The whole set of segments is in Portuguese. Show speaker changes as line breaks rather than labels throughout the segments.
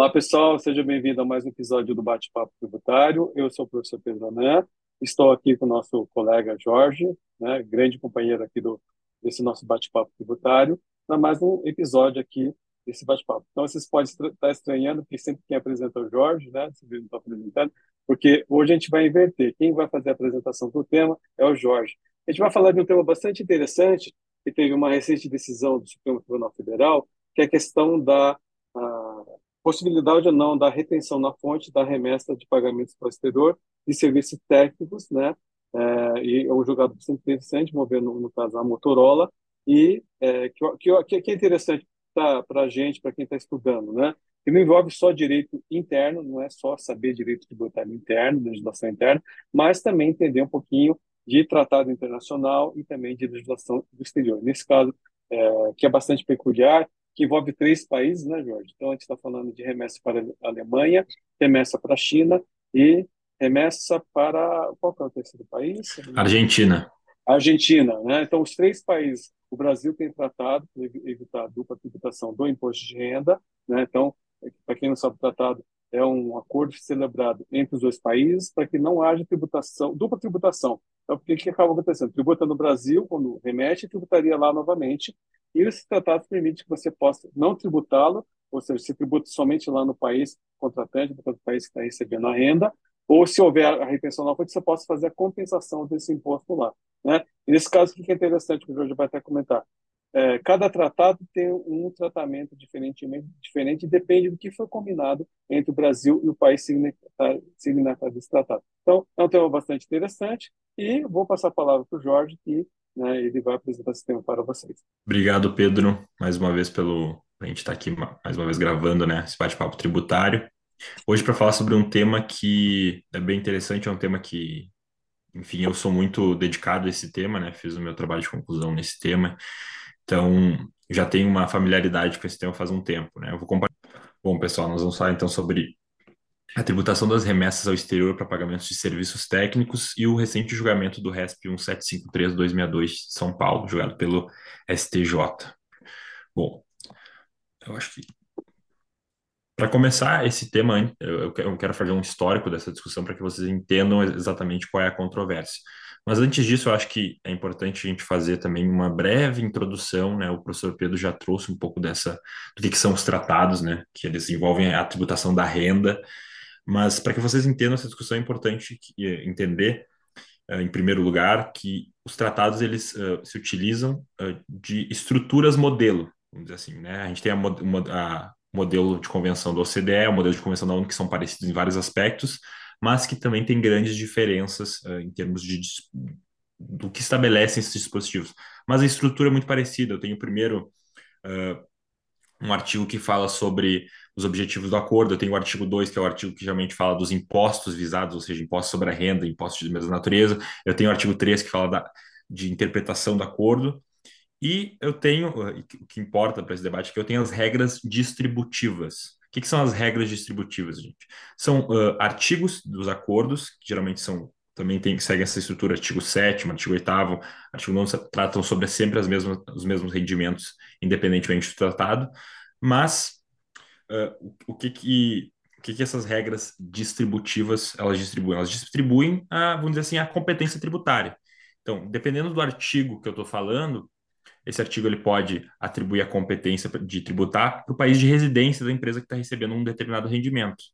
Olá, pessoal, seja bem-vindo a mais um episódio do Bate-Papo Tributário. Eu sou o professor Pedro Anan, estou aqui com o nosso colega Jorge, né, grande companheiro aqui do, desse nosso Bate-Papo Tributário, para mais um episódio aqui desse bate-papo. Então, vocês podem estar estranhando, porque sempre quem apresenta é o Jorge, né, se não está apresentando, porque hoje a gente vai inverter. Quem vai fazer a apresentação do tema é o Jorge. A gente vai falar de um tema bastante interessante, que teve uma recente decisão do Supremo Tribunal Federal, que é a questão da possibilidade ou não da retenção na fonte da remessa de pagamentos para o exterior de serviços técnicos, né? É, e é um julgado bastante interessante, movendo, no caso, a Motorola, e é, que, que, que é interessante para a gente, para quem está estudando, né? Que não envolve só direito interno, não é só saber direito tributário interno, legislação interna, mas também entender um pouquinho de tratado internacional e também de legislação do exterior. Nesse caso, é, que é bastante peculiar, que envolve três países, né, Jorge? Então, a gente está falando de remessa para a Alemanha, remessa para a China e remessa para. Qual é o terceiro país?
Argentina.
Argentina, né? Então, os três países. O Brasil tem tratado para evitar a dupla tributação do imposto de renda, né? Então, para quem não sabe, o tratado é um acordo celebrado entre os dois países para que não haja tributação, dupla tributação. Então, o que, que acaba acontecendo? Tributa no Brasil, quando remete, tributaria lá novamente, e esse tratado permite que você possa não tributá-lo, ou seja, se tributa somente lá no país contratante, no país que está recebendo a renda, ou se houver a retenção na você possa fazer a compensação desse imposto lá. Né? E nesse caso, o que é interessante, que o Jorge vai até comentar, é, cada tratado tem um tratamento diferente, diferente depende do que foi combinado entre o Brasil e o país signatário desse tratado. Então, é um tema bastante interessante e vou passar a palavra para o Jorge, que né, ele vai apresentar esse tema para vocês.
Obrigado, Pedro, mais uma vez pelo a gente estar tá aqui mais uma vez gravando, né, esse bate-papo tributário. Hoje para falar sobre um tema que é bem interessante, é um tema que, enfim, eu sou muito dedicado a esse tema, né, fiz o meu trabalho de conclusão nesse tema, então já tenho uma familiaridade com esse tema faz um tempo, né. Eu vou compartilhar. Bom, pessoal, nós vamos falar então sobre a tributação das remessas ao exterior para pagamentos de serviços técnicos e o recente julgamento do RESP 1753-262 de São Paulo, julgado pelo STJ. Bom, eu acho que para começar esse tema, eu quero fazer um histórico dessa discussão para que vocês entendam exatamente qual é a controvérsia. Mas antes disso, eu acho que é importante a gente fazer também uma breve introdução, né? O professor Pedro já trouxe um pouco dessa do que, que são os tratados, né? Que eles envolvem a tributação da renda mas para que vocês entendam essa discussão é importante eh, entender, eh, em primeiro lugar, que os tratados eles uh, se utilizam uh, de estruturas modelo, vamos dizer assim, né? A gente tem a, a modelo de convenção da OCDE, o modelo de convenção da ONU que são parecidos em vários aspectos, mas que também tem grandes diferenças uh, em termos de do que estabelecem esses dispositivos. Mas a estrutura é muito parecida. Eu tenho primeiro um artigo que fala sobre os objetivos do acordo. Eu tenho o artigo 2, que é o artigo que geralmente fala dos impostos visados, ou seja, impostos sobre a renda, impostos de mesma natureza. Eu tenho o artigo 3, que fala da, de interpretação do acordo. E eu tenho, o que importa para esse debate, é que eu tenho as regras distributivas. O que, que são as regras distributivas, gente? São uh, artigos dos acordos, que geralmente são também tem, seguem essa estrutura, artigo 7 artigo 8 artigo 9 tratam sobre sempre as mesmas, os mesmos rendimentos, independentemente do tratado, mas uh, o, que que o que, que essas regras distributivas elas distribuem? Elas distribuem, a, vamos dizer assim, a competência tributária. Então, dependendo do artigo que eu estou falando, esse artigo ele pode atribuir a competência de tributar para o país de residência da empresa que está recebendo um determinado rendimento.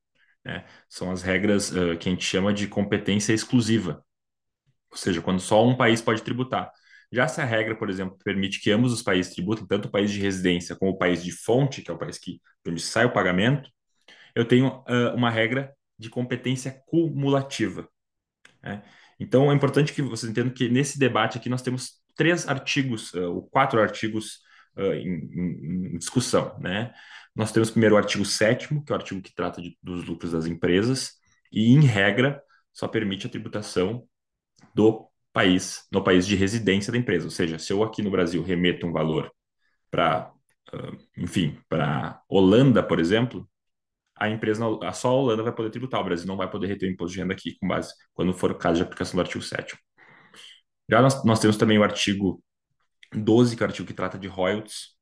Né? São as regras uh, que a gente chama de competência exclusiva, ou seja, quando só um país pode tributar. Já se a regra, por exemplo, permite que ambos os países tributem, tanto o país de residência como o país de fonte, que é o país que, de onde sai o pagamento, eu tenho uh, uma regra de competência cumulativa. Né? Então, é importante que vocês entendam que nesse debate aqui nós temos três artigos, uh, quatro artigos uh, em, em, discussão. Né? Nós temos primeiro o artigo 7 que é o artigo que trata de, dos lucros das empresas, e, em regra, só permite a tributação do país, no país de residência da empresa. Ou seja, se eu aqui no Brasil remeto um valor para, uh, enfim, para Holanda, por exemplo, a empresa, só a Holanda vai poder tributar, o Brasil não vai poder reter o imposto de renda aqui, com base, quando for o caso de aplicação do artigo 7 Já nós, nós temos também o artigo 12, que é o artigo que trata de royalties,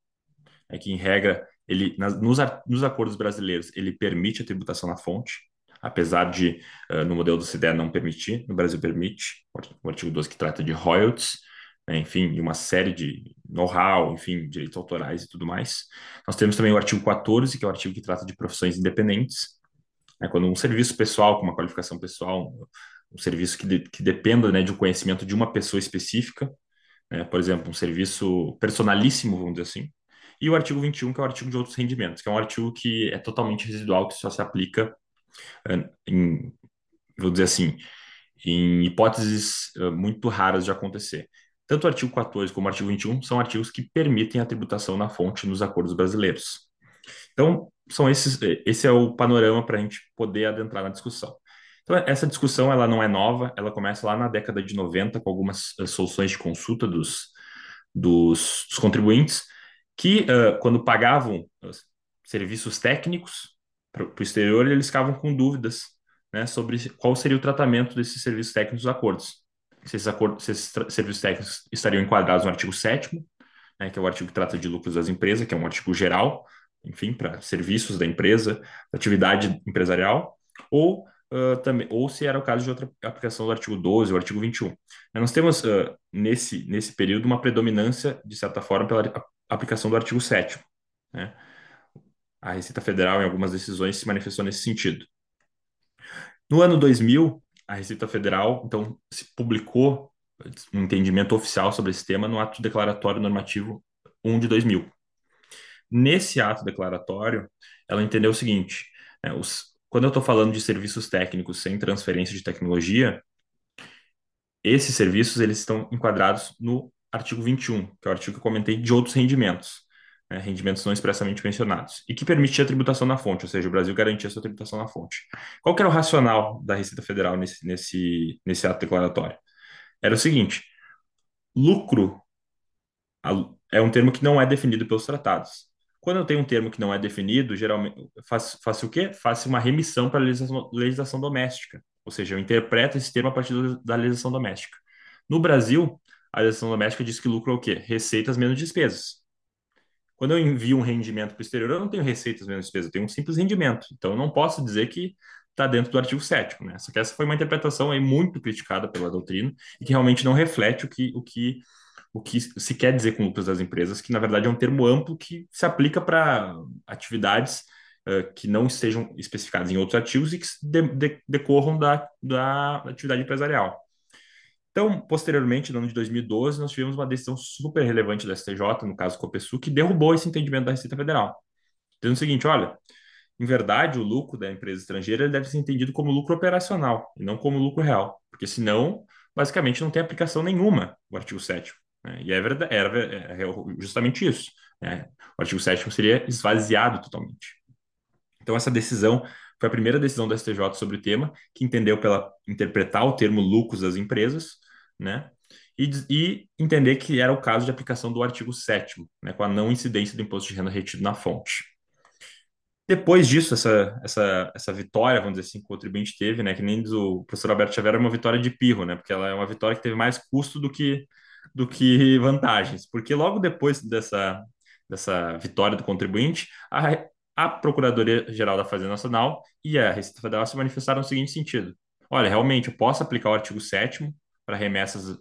é que, em regra, ele nas, nos, nos acordos brasileiros, ele permite a tributação na fonte, apesar de uh, no modelo do CDE não permitir, no Brasil permite, o artigo 12 que trata de royalties, né, enfim, e uma série de know-how, enfim, direitos autorais e tudo mais. Nós temos também o artigo 14, que é o artigo que trata de profissões independentes, né, quando um serviço pessoal, com uma qualificação pessoal, um, um serviço que, de, que dependa né, de um conhecimento de uma pessoa específica, né, por exemplo, um serviço personalíssimo, vamos dizer assim, e o artigo 21, que é o artigo de outros rendimentos, que é um artigo que é totalmente residual, que só se aplica uh, em, vou dizer assim, em hipóteses uh, muito raras de acontecer. Tanto o artigo 14 como o artigo 21 são artigos que permitem a tributação na fonte nos acordos brasileiros. Então, são esses, esse é o panorama para a gente poder adentrar na discussão. Então, essa discussão ela não é nova, ela começa lá na década de 90 com algumas soluções de consulta dos, dos, dos contribuintes que, uh, quando pagavam serviços técnicos para o exterior, eles ficavam com dúvidas né, sobre qual seria o tratamento desses serviços técnicos dos acordos se esses, acordos, se esses serviços técnicos estariam enquadrados no artigo 7 né, que é o artigo que trata de lucros das empresas, que é um artigo geral, enfim, para serviços da empresa, atividade empresarial, ou uh, também, ou se era o caso de outra aplicação do artigo 12 ou artigo 21. Nós temos, uh, nesse, nesse período, uma predominância, de certa forma, pela aplicação do artigo 7 né? A Receita Federal, em algumas decisões, se manifestou nesse sentido. No ano 2000, a Receita Federal, então, se publicou um entendimento oficial sobre esse tema no ato declaratório normativo 1 de 2000. Nesse ato declaratório, ela entendeu o seguinte: né, os, quando eu estou falando de serviços técnicos sem transferência de tecnologia, esses serviços eles estão enquadrados no artigo 21, que é o artigo que eu comentei de outros rendimentos né, rendimentos não expressamente mencionados, e que permitia a tributação na fonte, ou seja, o Brasil garantia sua tributação na fonte. Qual que era o racional da Receita Federal nesse, nesse, nesse ato declaratório? Era o seguinte: lucro é um termo que não é definido pelos tratados. Quando eu tenho um termo que não é definido, geralmente faço, faço o quê? Faço uma remissão para a legislação, legislação doméstica, ou seja, eu interpreto esse termo a partir da legislação doméstica. No Brasil, a legislação doméstica diz que lucro é o quê? Receitas menos despesas. Quando eu envio um rendimento para o exterior, eu não tenho receitas menos despesas, eu tenho um simples rendimento. Então, eu não posso dizer que está dentro do artigo 7 né? Só que essa foi uma interpretação aí muito criticada pela doutrina e que realmente não reflete o que, o que, o que se quer dizer com lucros das empresas, que na verdade é um termo amplo que se aplica para atividades uh, que não estejam especificadas em outros artigos e que de, de, decorram da, da atividade empresarial. Então, posteriormente, no ano de 2012, nós tivemos uma decisão super relevante da STJ, no caso Copesu, que derrubou esse entendimento da Receita Federal. Dizendo o seguinte, olha, em verdade, o lucro da empresa estrangeira deve ser entendido como lucro operacional e não como lucro real, porque senão, basicamente, não tem aplicação nenhuma o artigo 7 né? E é verdade, era é, é justamente isso. Né? O artigo 7 seria esvaziado totalmente. Então, essa decisão foi a primeira decisão da STJ sobre o tema, que entendeu pela interpretar o termo lucros das empresas né? E, e, entender que era o caso de aplicação do artigo 7 né, com a não incidência do imposto de renda retido na fonte. Depois disso, essa, essa, essa vitória, vamos dizer assim, que o contribuinte teve, né, que nem diz o professor Alberto Xavier, é uma vitória de pirro, né, porque ela é uma vitória que teve mais custo do que, do que vantagens, porque logo depois dessa, dessa vitória do contribuinte, a, a Procuradoria-Geral da Fazenda Nacional e a Receita Federal se manifestaram no seguinte sentido: olha, realmente eu posso aplicar o artigo 7 para remessas uh,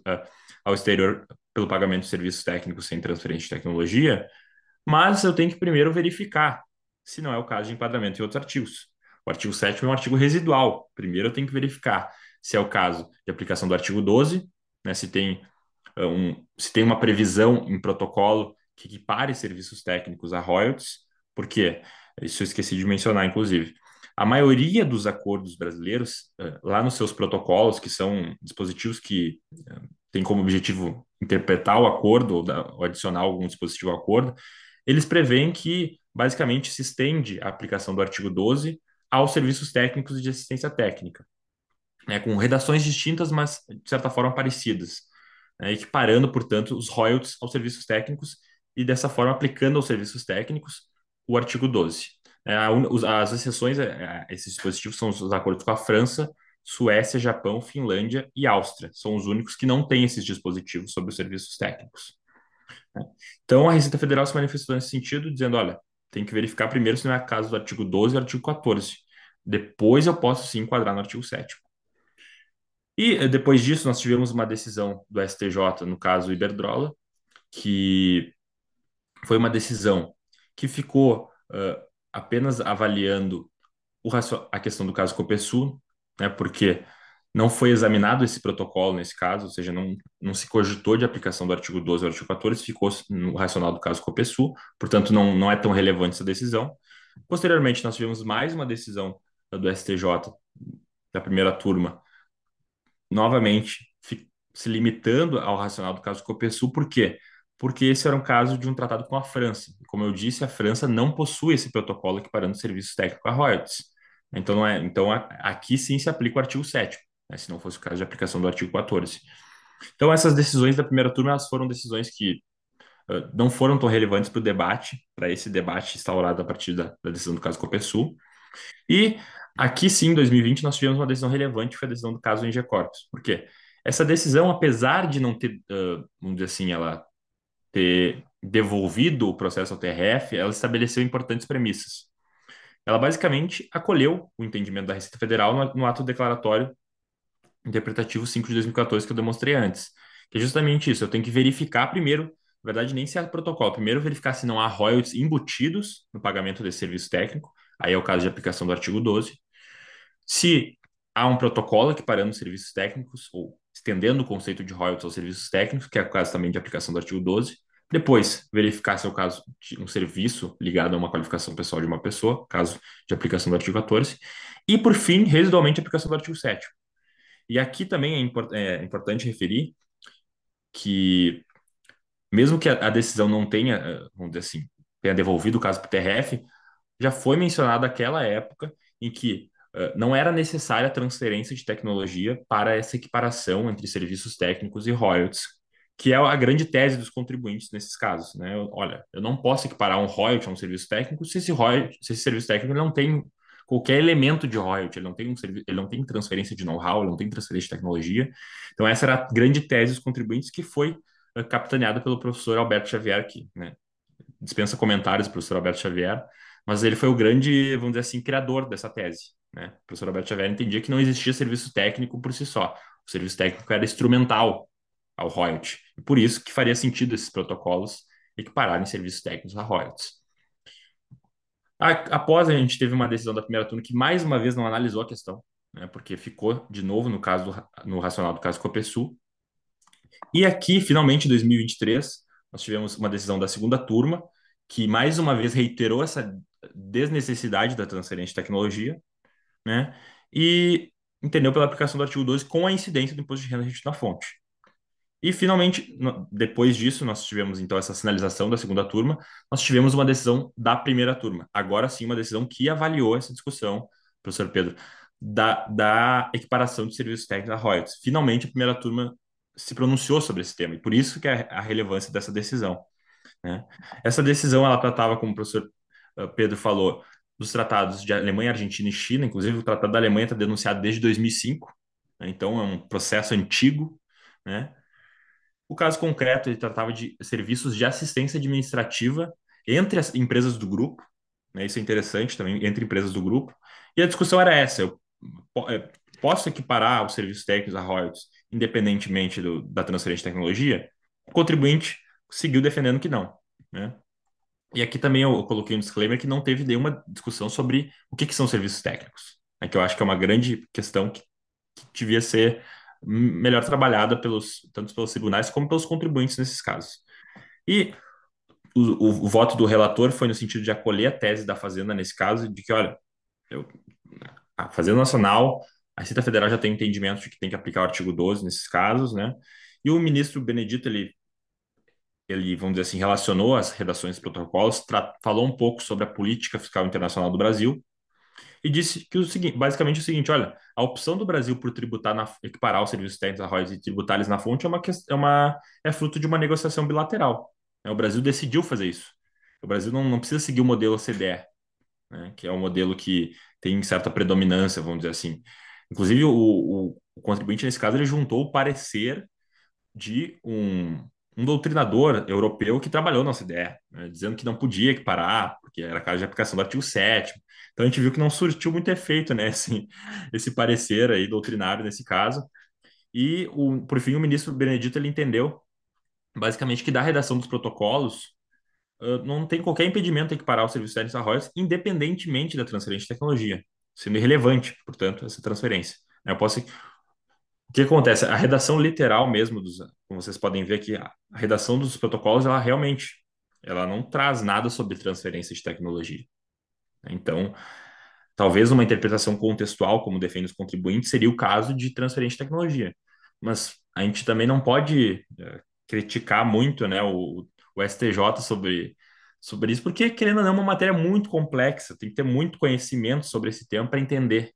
ao exterior pelo pagamento de serviços técnicos sem transferência de tecnologia, mas eu tenho que primeiro verificar se não é o caso de enquadramento em outros artigos. O artigo 7 é um artigo residual. Primeiro eu tenho que verificar se é o caso de aplicação do artigo 12, né, se, tem, um, se tem uma previsão em protocolo que equipare serviços técnicos a royalties, porque isso eu esqueci de mencionar, inclusive. A maioria dos acordos brasileiros, eh, lá nos seus protocolos, que são dispositivos que eh, têm como objetivo interpretar o acordo ou, adicionar algum dispositivo ao acordo, eles preveem que, basicamente, se estende a aplicação do artigo 12 aos serviços técnicos de assistência técnica, né, com redações distintas, mas, de certa forma, parecidas, né, equiparando, portanto, os royalties aos serviços técnicos e, dessa forma, aplicando aos serviços técnicos o artigo 12. É, as exceções a é, é, esses dispositivos são os acordos com a França, Suécia, Japão, Finlândia e Áustria. São os únicos que não têm esses dispositivos sobre os serviços técnicos. Então, a Receita Federal se manifestou nesse sentido, dizendo: olha, tenho que verificar primeiro se não é caso do artigo 12 e artigo 14. Depois eu posso sim enquadrar no artigo 7 E eh, depois disso, nós tivemos uma decisão do STJ, no caso Iberdrola, que foi uma decisão que ficou uh, apenas avaliando a questão do caso Copesul, né, porque não foi examinado esse protocolo nesse caso, ou seja, não, não se cogitou de aplicação do artigo 12 ao artigo 14, ficou no racional do caso Copesul, portanto, não, não é tão relevante essa decisão. Posteriormente, nós tivemos mais uma decisão do STJ, da primeira turma, novamente se limitando ao racional do caso Copesul, por quê? Porque esse era um caso de um tratado com a França. Como eu disse, a França não possui esse protocolo equiparando serviços técnicos a royalties. Então, não é, então aqui sim se aplica o artigo 7 né, se não fosse o caso de aplicação do artigo 14. Então, essas decisões da primeira turma elas foram decisões que uh, não foram tão relevantes para o debate, para esse debate instaurado a partir da, da decisão do caso Copesul. E aqui sim, em 2020, nós tivemos uma decisão relevante, que foi a decisão do caso Engie Corpus. Por quê? Essa decisão, apesar de não ter, uh, vamos dizer assim, ela ter devolvido o processo ao TRF, ela estabeleceu importantes premissas. Ela basicamente acolheu o entendimento da Receita Federal no, ato declaratório interpretativo 5 de 2014 que eu demonstrei antes, que é justamente isso, eu tenho que verificar primeiro, na verdade nem se há protocolo, primeiro verificar se não há royalties embutidos no pagamento desse serviço técnico, aí é o caso de aplicação do artigo 12, se há um protocolo equiparando serviços técnicos, ou estendendo o conceito de royalties aos serviços técnicos, que é o caso também de aplicação do artigo 12, depois, verificar se é o caso de um serviço ligado a uma qualificação pessoal de uma pessoa, caso de aplicação do artigo 14. E, por fim, residualmente, a aplicação do artigo 7. E aqui também é, import é importante referir que, mesmo que a, a, decisão não tenha, eh, vamos dizer assim, tenha devolvido o caso para o TRF, já foi mencionado aquela época em que uh, não era necessária a transferência de tecnologia para essa equiparação entre serviços técnicos e royalties, que é a grande tese dos contribuintes nesses casos. Né? Olha, eu não posso equiparar um royalty a um serviço técnico se esse, royalty, se esse serviço técnico não tem qualquer elemento de royalty, ele não tem, um ele não tem transferência de know-how, ele não tem transferência de tecnologia. Então, essa era a grande tese dos contribuintes que foi uh, capitaneada pelo professor Alberto Xavier, que né, dispensa comentários, professor Alberto Xavier, mas ele foi o grande, vamos dizer assim, criador dessa tese. Né? O professor Alberto Xavier entendia que não existia serviço técnico por si só. O serviço técnico era instrumental ao royalty. E por isso que faria sentido esses protocolos equipararem serviços técnicos a royalties. Após a gente teve uma decisão da primeira turma que mais uma vez não analisou a questão, né, porque ficou de novo no caso do, no racional do caso Copesul. E aqui, finalmente, em 2023, nós tivemos uma decisão da segunda turma que mais uma vez reiterou essa desnecessidade da transferência de tecnologia, né? E entendeu pela aplicação do artigo 12 com a incidência do imposto de renda retido na fonte. E, finalmente, depois disso, nós tivemos, então, essa sinalização da segunda turma, nós tivemos uma decisão da primeira turma. Agora sim, uma decisão que avaliou essa discussão, professor Pedro, da, da equiparação de serviços técnicos a royalties. Finalmente, a primeira turma se pronunciou sobre esse tema, e por isso que é a relevância dessa decisão. Né? Essa decisão, ela tratava, como o professor eh, Pedro falou, dos tratados de Alemanha, Argentina e China, inclusive o Tratado da Alemanha está denunciado desde 2005, né? então é um processo antigo, né? O caso concreto, ele tratava de serviços de assistência administrativa entre as empresas do grupo, né? isso é interessante também, entre empresas do grupo, e a discussão era essa, eu é, posso equiparar os serviços técnicos a royalties, independentemente do, da transferência de tecnologia? O contribuinte seguiu defendendo que não, né? E aqui também eu coloquei um disclaimer que não teve nenhuma discussão sobre o que, que são serviços técnicos, né? que eu acho que é uma grande questão que, que devia ser melhor trabalhada pelos tanto pelos tribunais como pelos contribuintes nesses casos. E o, o, o, voto do relator foi no sentido de acolher a tese da Fazenda nesse caso, de que, olha, eu, a Fazenda Nacional, a Receita Federal já tem entendimento de que tem que aplicar o artigo 12 nesses casos, né? E o ministro Benedito, ele, ele vamos dizer assim, relacionou as redações dos protocolos, falou um pouco sobre a política fiscal internacional do Brasil, e disse que o seguinte, basicamente o seguinte, olha, a opção do Brasil por tributar na, equiparar os serviços técnicos a royalties e tributar eles na fonte é uma é uma é fruto de uma negociação bilateral. Né? O Brasil decidiu fazer isso. O Brasil não, não precisa seguir o modelo OCDE, né? que é um modelo que tem certa predominância, vamos dizer assim. Inclusive o, o, o contribuinte nesse caso ele juntou o parecer de um um doutrinador europeu que trabalhou nessa ideia, né, dizendo que não podia equiparar, porque era caso de aplicação do artigo 7 Então a gente viu que não surtiu muito efeito, né, esse, esse parecer aí doutrinário nesse caso. E, o, por fim, o ministro Benedito ele entendeu, basicamente, que da redação dos protocolos uh, não tem qualquer impedimento em equiparar o serviço técnico a royalties, independentemente da transferência de tecnologia, sendo irrelevante, portanto, essa transferência. Eu posso que acontece? A redação literal mesmo, dos, como vocês podem ver aqui, a redação dos protocolos, ela realmente ela não traz nada sobre transferência de tecnologia. Então, talvez uma interpretação contextual, como defende os contribuintes, seria o caso de transferência de tecnologia. Mas a gente também não pode é, criticar muito né, o, o STJ sobre, sobre isso, porque, querendo ou não, é uma matéria muito complexa, tem que ter muito conhecimento sobre esse tema para entender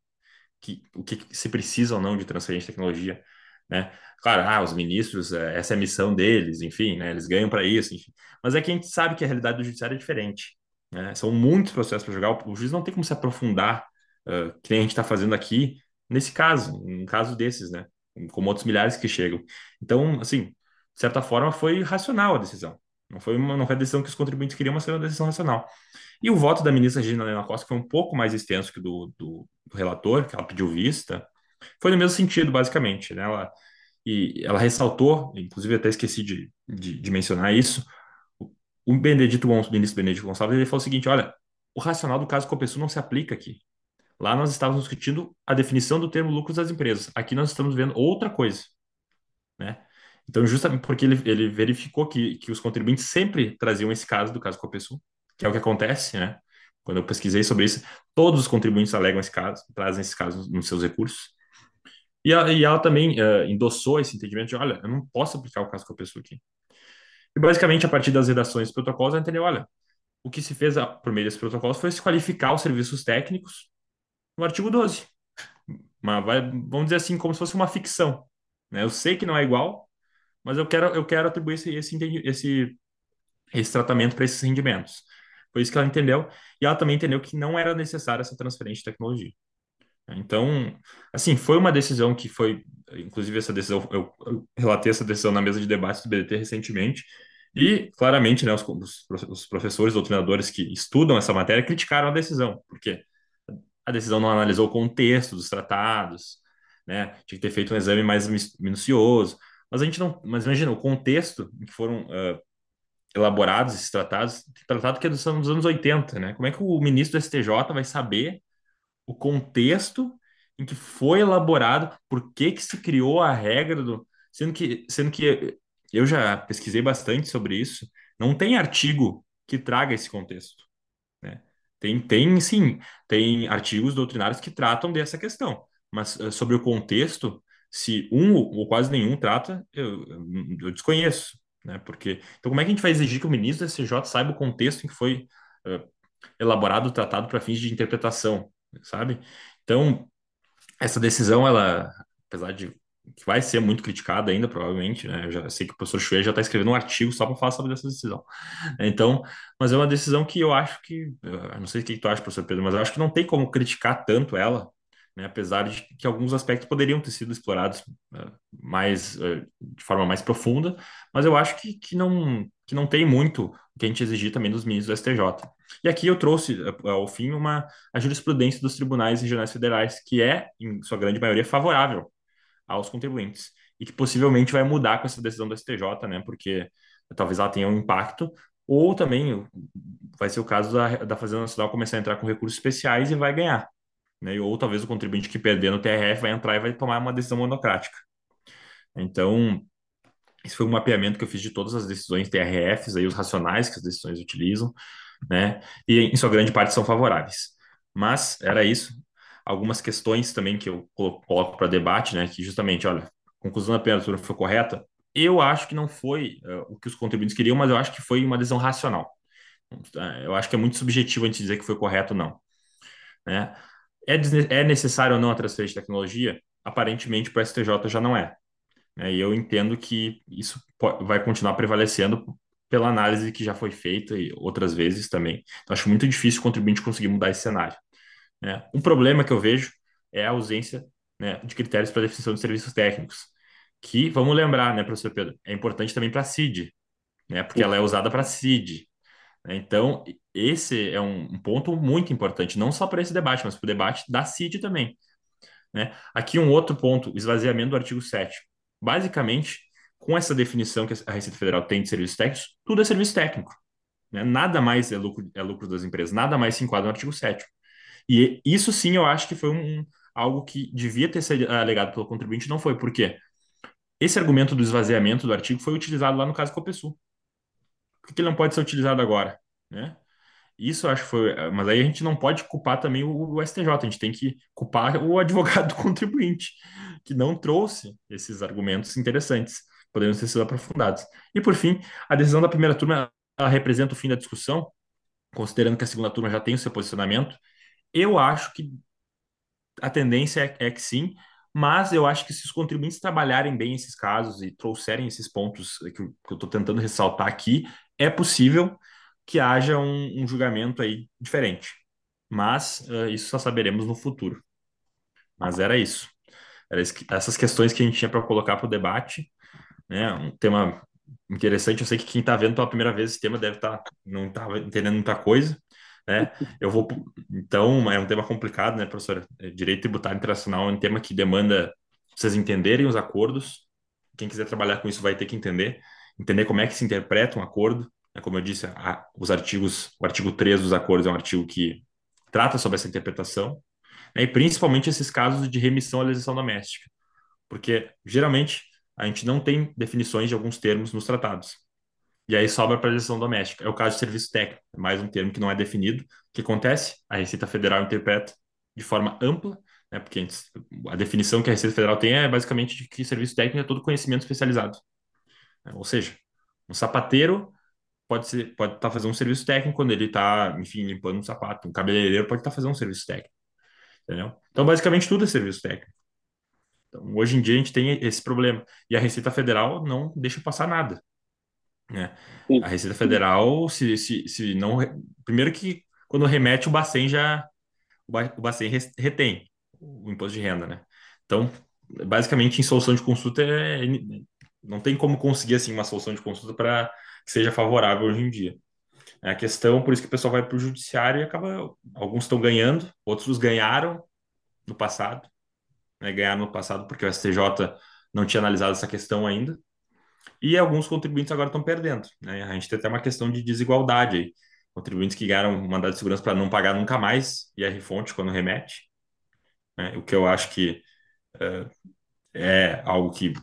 que, o que se precisa ou não de transferência de tecnologia, né? Claro, ah, os ministros, é, essa é a missão deles, enfim, né? Eles ganham para isso, enfim. Mas é que a gente sabe que a realidade do judiciário é diferente, né? São muitos processos para julgar, o juiz não tem como se aprofundar, uh, que nem a gente está fazendo aqui, nesse caso, um caso desses, né? Como outros milhares que chegam. Então, assim, de certa forma, foi racional a decisão. Não foi uma, não foi a decisão que os contribuintes queriam, mas foi uma decisão racional. E o voto da ministra Regina Helena Costa foi um pouco mais extenso que do, do, do relator, que ela pediu vista, foi no mesmo sentido, basicamente. Né? Ela, e ela ressaltou, inclusive até esqueci de, de, de mencionar isso, o Benedito, o ministro Benedito Gonçalves, ele falou o seguinte, olha, o racional do caso Copesul não se aplica aqui. Lá nós estávamos discutindo a definição do termo lucros das empresas. Aqui nós estamos vendo outra coisa. Né? Então, justamente porque ele, ele verificou que, que os contribuintes sempre traziam esse caso do caso Copesul, que é o que acontece, né? Quando eu pesquisei sobre isso, todos os contribuintes alegam esse caso, trazem esse caso nos seus recursos. E, a, e ela também uh, endossou esse entendimento de, olha, eu não posso aplicar o caso Copesul aqui. E basicamente, a partir das redações dos protocolos, ela entendeu, olha, o que se fez a, por meio desses protocolos foi se qualificar os serviços técnicos no artigo 12. Mas vai, vamos dizer assim, como se fosse uma ficção. Né? Eu sei que não é igual, mas eu quero, eu quero atribuir esse, esse, esse, esse tratamento para esses rendimentos. Foi isso que ela entendeu. E ela também entendeu que não era necessária essa transferência de tecnologia. Então, assim, foi uma decisão que foi, inclusive essa decisão, eu, eu relatei essa decisão na mesa de debates do BDT recentemente, e claramente, né, os, os professores, doutrinadores que estudam essa matéria criticaram a decisão, porque a decisão não analisou o contexto dos tratados, né, tinha que ter feito um exame mais minucioso, mas a gente não. Mas imagina, o contexto em que foram uh, elaborados esses tratados, tratado que é dos anos, dos anos 80, né? Como é que o ministro do STJ vai saber o contexto em que foi elaborado, por que que se criou a regra do. Sendo que, sendo que eu já pesquisei bastante sobre isso, não tem artigo que traga esse contexto. Né? Tem, tem sim, tem artigos doutrinários que tratam dessa questão, mas uh, sobre o contexto, se um ou quase nenhum trata, eu, eu desconheço, né? Porque então como é que a gente vai exigir que o ministro do STJ saiba o contexto em que foi uh, elaborado o tratado para fins de interpretação, sabe? Então essa decisão, ela, apesar de que vai ser muito criticada ainda, provavelmente, né? Eu já sei que o professor Chue já está escrevendo um artigo só para falar sobre essa decisão. Então, mas é uma decisão que eu acho que, eu não sei o que tu acha, professor Pedro, mas eu acho que não tem como criticar tanto ela, né, apesar de que alguns aspectos poderiam ter sido explorados uh, mais uh, de forma mais profunda, mas eu acho que, que, não, que não tem muito o que a gente exigir também dos ministros do STJ. E aqui eu trouxe, uh, ao fim, uma, a jurisprudência dos tribunais regionais federais, que é, em sua grande maioria, favorável aos contribuintes, e que possivelmente vai mudar com essa decisão do STJ, né, porque talvez ela tenha um impacto, ou também vai ser o caso da, da Fazenda Nacional começar a entrar com recursos especiais e vai ganhar né? Ou talvez o contribuinte que perder no TRF vai entrar e vai tomar uma decisão monocrática. Então, esse foi um mapeamento que eu fiz de todas as decisões TRFs, aí os racionais que as decisões utilizam, né? E em sua grande parte são favoráveis. Mas era isso. Algumas questões também que eu coloco para debate, né? Que justamente, olha, conclusão da primeira turma foi correta. Eu acho que não foi uh, o que os contribuintes queriam, mas eu acho que foi uma decisão racional. Eu acho que é muito subjetivo a gente dizer que foi correto ou não. Né? É, é necessário ou não a transferência de tecnologia? Aparentemente, para o STJ já não é. Né? E eu entendo que isso vai continuar prevalecendo pela análise que já foi feita e outras vezes também. Então, acho muito difícil o contribuinte conseguir mudar esse cenário. Né? Um problema que eu vejo é a ausência né, de critérios para definição de serviços técnicos. que, vamos lembrar, né, professor Pedro, é importante também para a CID, né, porque ela é usada para CID. Então, esse é um ponto muito importante, não só para esse debate, mas para o debate da CID também. Né? Aqui um outro ponto, esvaziamento do artigo 7 Basicamente, com essa definição que a Receita Federal tem de serviços técnicos, tudo é serviço técnico. Né? Nada mais é lucro, é lucro das empresas, nada mais se enquadra no artigo 7 E isso sim eu acho que foi um, algo que devia ter sido alegado pelo contribuinte, não foi. Por quê? Esse argumento do esvaziamento do artigo foi utilizado lá no caso Copesul. Por que ele não pode ser utilizado agora? Né? Isso acho que foi. Mas aí a gente não pode culpar também o, o STJ, a gente tem que culpar o advogado do contribuinte, que não trouxe esses argumentos interessantes, podendo ter sido aprofundados. E por fim, a decisão da primeira turma representa o fim da discussão, considerando que a segunda turma já tem o seu posicionamento. Eu acho que a tendência é, é que sim, mas eu acho que se os contribuintes trabalharem bem esses casos e trouxerem esses pontos que eu estou tentando ressaltar aqui, é possível que haja um, um julgamento aí diferente. Mas uh, isso só saberemos no futuro. Mas era isso. Era essas questões que a gente tinha para colocar para o debate. Né? Um tema interessante. Eu sei que quem está vendo pela primeira vez esse tema deve estar tá, não estava entendendo muita coisa. Né? Eu vou, então, é um tema complicado, né, professora? É, direito tributário internacional é um tema que demanda vocês entenderem os acordos. Quem quiser trabalhar com isso vai ter que entender, entender como é que se interpreta um acordo. Né? Como eu disse, a, os artigos, o artigo 3 dos acordos é um artigo que trata sobre essa interpretação, né? e principalmente esses casos de remissão à legislação doméstica, porque geralmente a gente não tem definições de alguns termos nos tratados. E aí sobra para a legislação doméstica. É o caso de serviço técnico, é mais um termo que não é definido. O que acontece? A Receita Federal interpreta de forma ampla, né, porque a, a definição que a Receita Federal tem é basicamente de que serviço técnico é todo conhecimento especializado. Né? Ou seja, um sapateiro pode ser, pode estar tá fazendo um serviço técnico quando ele está, enfim, limpando um sapato. Um cabeleireiro pode estar tá fazendo um serviço técnico. Entendeu? Então, basicamente, tudo é serviço técnico. Então, hoje em dia, a gente tem esse problema. E a Receita Federal não deixa passar nada. Né? A Receita Federal, se, se, se não. Primeiro que quando remete, o Bacen já. O Bacen retém o imposto de renda, né? Então, basicamente, em solução de consulta, é, não tem como conseguir assim, uma solução de consulta para que seja favorável hoje em dia. É a questão, por isso que o pessoal vai para o judiciário e acaba. Alguns estão ganhando, outros ganharam no passado, né? ganharam no passado porque o STJ não tinha analisado essa questão ainda, e alguns contribuintes agora estão perdendo. Né? A gente tem até uma questão de desigualdade aí. Contribuintes que ganharam mandado de segurança para não pagar nunca mais IR-fonte quando remete, né? o que eu acho que uh, é algo que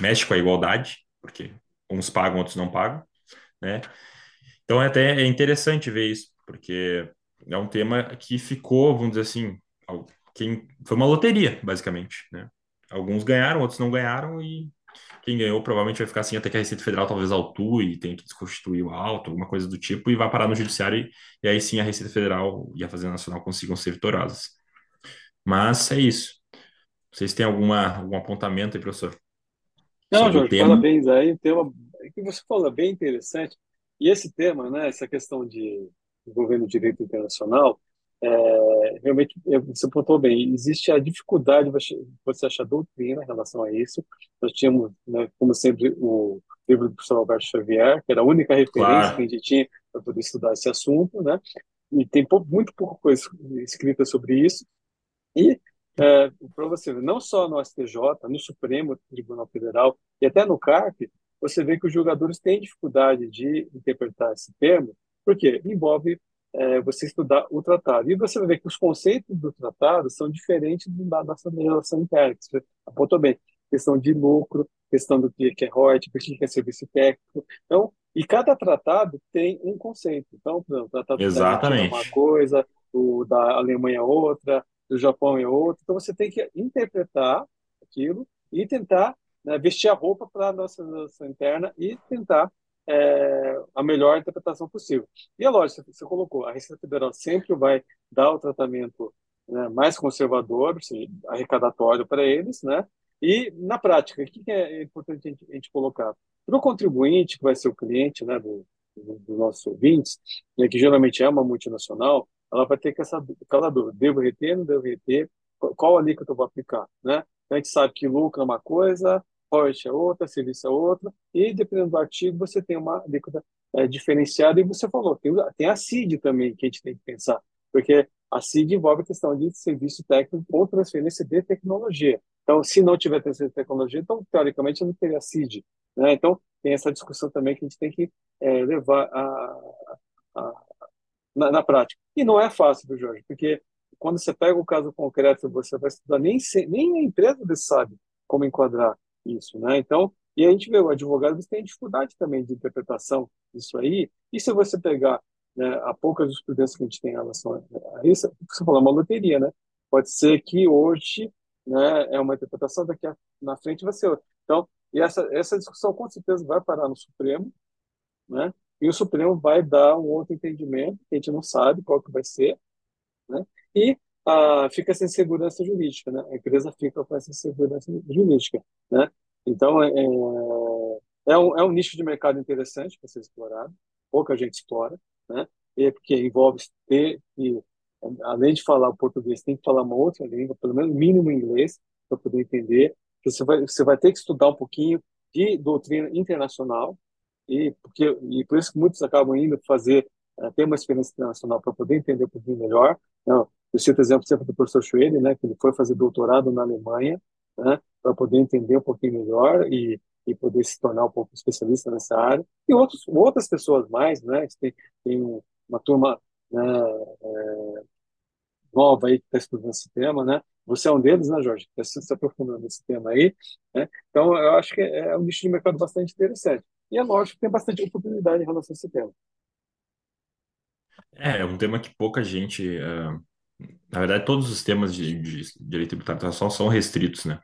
mexe com a igualdade, porque uns pagam, outros não pagam. Né? Então é até interessante ver isso, porque é um tema que ficou, vamos dizer assim, quem, foi uma loteria, basicamente. Né? Alguns ganharam, outros não ganharam, e quem ganhou provavelmente vai ficar assim até que a Receita Federal talvez autue e tenha que desconstituir o auto, alguma coisa do tipo, e vai parar no judiciário, e, e aí sim a Receita Federal e a Fazenda Nacional consigam ser vitoriosas. Mas é isso. Vocês têm alguma, algum apontamento aí, professor?
Não, Jorge, parabéns aí. O tema que você falou é bem interessante. E esse tema, né, essa questão de governo direito internacional, é, realmente, é, você pontuou bem, existe a dificuldade de você achar doutrina em relação a isso. Nós tínhamos, né, como sempre, o livro do professor Alberto Xavier, que era a única referência claro. que a gente tinha para poder estudar esse assunto, né? E tem pouco, muito pouca coisa escrita sobre isso. E, é, para você ver, não só no STJ, no Supremo Tribunal Federal e até no CARP, você vê que os jogadores têm dificuldade de interpretar esse termo, porque envolve é, você estudar o tratado. E você vai ver que os conceitos do tratado são diferentes da nossa legislação interna, que você apontou bem. Questão de lucro, questão do que é royalties, o que é serviço técnico. Então, e cada tratado tem um conceito. Então, por exemplo, o tratado
Exatamente.
da é uma coisa, o da Alemanha é outra, do Japão é outra. Então, você tem que interpretar aquilo e tentar né, vestir a roupa para a nossa legislação interna e tentar é, a melhor interpretação possível. E é lógico, você colocou, a Receita Federal sempre vai dar o tratamento né, mais conservador, assim, arrecadatório para eles, né? E, na prática, o que é importante a gente, a gente colocar? Para o contribuinte, que vai ser o cliente né, do, do, dos nossos ouvintes, né, que geralmente é uma multinacional, ela vai ter que essa, aquela dúvida, devo reter, não devo reter, qual alíquota eu vou aplicar, né? A gente sabe que lucro é uma coisa, royalty é outra, serviço é outra, e dependendo do artigo, você tem uma alíquota é, diferenciada, e você falou, tem, tem a CID também, que a gente tem que pensar, porque a CID envolve a questão de serviço técnico ou transferência de tecnologia. Então, se não tiver transferência de tecnologia, então, teoricamente, não teria CID. Né? Então, tem essa discussão também que a gente tem que é, levar a, a, na, na, prática. E não é fácil, viu, Jorge? Porque quando você pega o caso concreto, você vai estudar, nem, nem a empresa sabe como enquadrar isso. Né? Então, e a gente vê, o advogado tem dificuldade também de interpretação disso aí. E se você pegar né, a pouca jurisprudência que a gente tem em relação a isso, você falou, é uma loteria, né? Pode ser que hoje né, é uma interpretação, daqui a, na frente vai ser outra. Então, e essa, essa discussão com certeza vai parar no Supremo, né? E o Supremo vai dar um outro entendimento, que a gente não sabe qual que vai ser, né? E ah, fica sem segurança jurídica, né? A empresa fica com essa segurança jurídica, né? Então, é, é, é um, é um nicho de mercado interessante para ser explorado, pouca gente explora, né? E porque envolve ter que, além de falar português, tem que falar uma outra língua, pelo menos mínimo inglês, para poder entender. Você vai, você vai ter que estudar um pouquinho de doutrina internacional, e, porque, e por isso que muitos acabam indo fazer, uh, ter uma experiência internacional para poder entender um pouquinho melhor. Não, eu cito exemplo sempre do professor Schwede, né, que ele foi fazer doutorado na Alemanha, né, para poder entender um pouquinho melhor e, e poder se tornar um pouco especialista nessa área. E outros, outras pessoas mais, né, tem, tem uma turma né, é, nova aí que está estudando esse tema, né? Você é um deles, né, Jorge? Está se aprofundando nesse tema aí. Né? Então, eu acho que é um nicho de mercado bastante interessante. E é lógico que tem bastante oportunidade em relação a esse tema.
É, é um tema que pouca gente. Uh, na verdade, todos os temas de, de direito de tratação são restritos, né?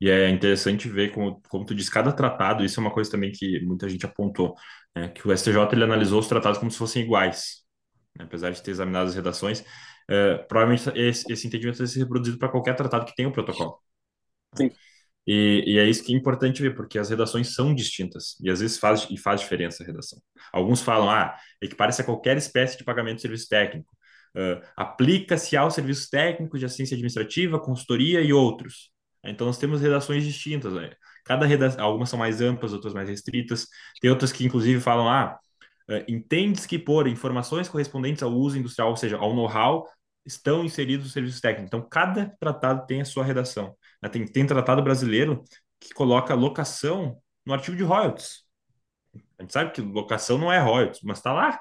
E é interessante ver como, como tu diz, cada tratado, isso é uma coisa também que muita gente apontou, né? que o STJ ele analisou os tratados como se fossem iguais. Né? Apesar de ter examinado as redações, uh, provavelmente esse, esse entendimento vai ser reproduzido para qualquer tratado que tenha um protocolo.
Sim.
E, e, é isso que é importante ver, porque as redações são distintas e às vezes faz, e faz diferença a redação. Alguns falam, ah, equipara-se a qualquer espécie de pagamento de serviço técnico, uh, aplica-se aos serviços técnicos de assistência administrativa, consultoria e outros. Então nós temos redações distintas. Né? Cada redação, algumas são mais amplas, outras mais restritas. Tem outras que inclusive falam, ah, uh, entende-se que por informações correspondentes ao uso industrial, ou seja, ao know-how, estão inseridos os serviços técnicos. Então cada tratado tem a sua redação. Né? Tem, tem tratado brasileiro que coloca locação no artigo de royalties. A gente sabe que locação não é royalties, mas está lá.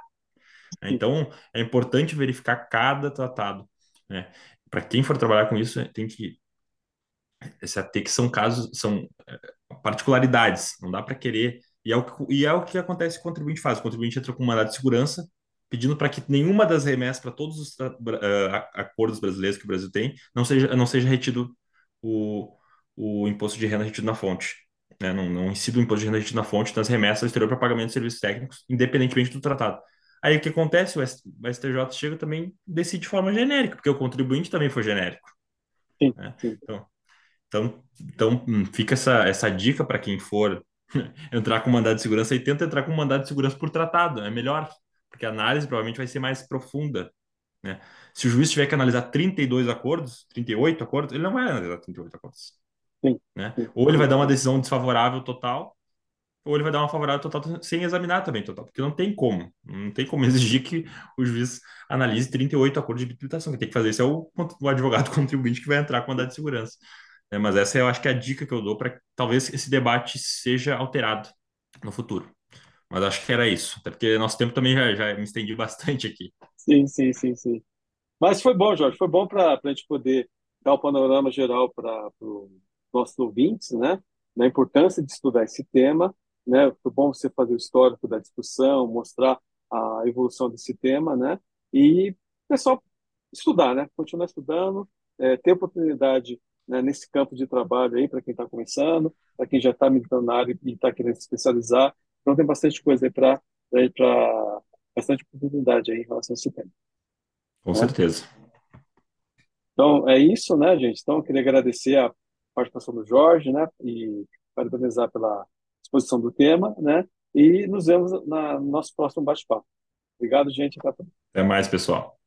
Então, é importante verificar cada tratado. Né? Para quem for trabalhar com isso, tem que se ater que são casos, são é, particularidades. Não dá para querer. E é, o que, e é o que acontece que o contribuinte faz. O contribuinte entra com um mandado de segurança, pedindo para que nenhuma das remessas para todos os uh, acordos brasileiros que o Brasil tem não seja, não seja retido o, o imposto de renda retido na fonte. Né? Não, não incide o imposto de renda retido na fonte nas remessas exterior para pagamento de serviços técnicos, independentemente do tratado. Aí o que acontece? O STJ chega também decide de forma genérica, porque o contribuinte também foi genérico.
Sim, né? sim.
Então, então, então hum, fica essa, essa dica para quem for entrar com mandado de segurança e tenta entrar com mandado de segurança por tratado, é melhor, porque a análise provavelmente vai ser mais profunda. Né? Se o juiz tiver que analisar 32 acordos, 38 acordos, ele não vai analisar 38 acordos.
Sim,
né? Ou ele vai dar uma decisão desfavorável total, ou ele vai dar uma favorável total sem examinar também total, porque não tem como. Não tem como exigir que o juiz analise 38 acordos de habilitação. Quem tem que fazer isso é o, o advogado contribuinte que vai entrar com a de segurança. É, mas essa eu acho que é a dica que eu dou para que talvez esse debate seja alterado no futuro. Mas acho que era isso, até porque nosso tempo também já, já me estendi bastante aqui.
Sim, sim, sim, sim. Mas foi bom, Jorge, foi bom para a gente poder dar o panorama geral para os nossos ouvintes, né? Da importância de estudar esse tema, né? Foi bom você fazer o histórico da discussão, mostrar a evolução desse tema, né? E pessoal estudar, né? Continuar estudando, é, ter oportunidade né, nesse campo de trabalho aí para quem está começando, para quem já está militando na área e está querendo se especializar. Então tem bastante coisa aí para bastante oportunidade aí em relação a esse tema.
Com certeza.
Então, é isso, né, gente? Então, eu queria agradecer a participação do Jorge, né, e parabenizar pela exposição do tema, né, e nos vemos na, no nosso próximo bate-papo. Obrigado, gente.
Até mais, pessoal.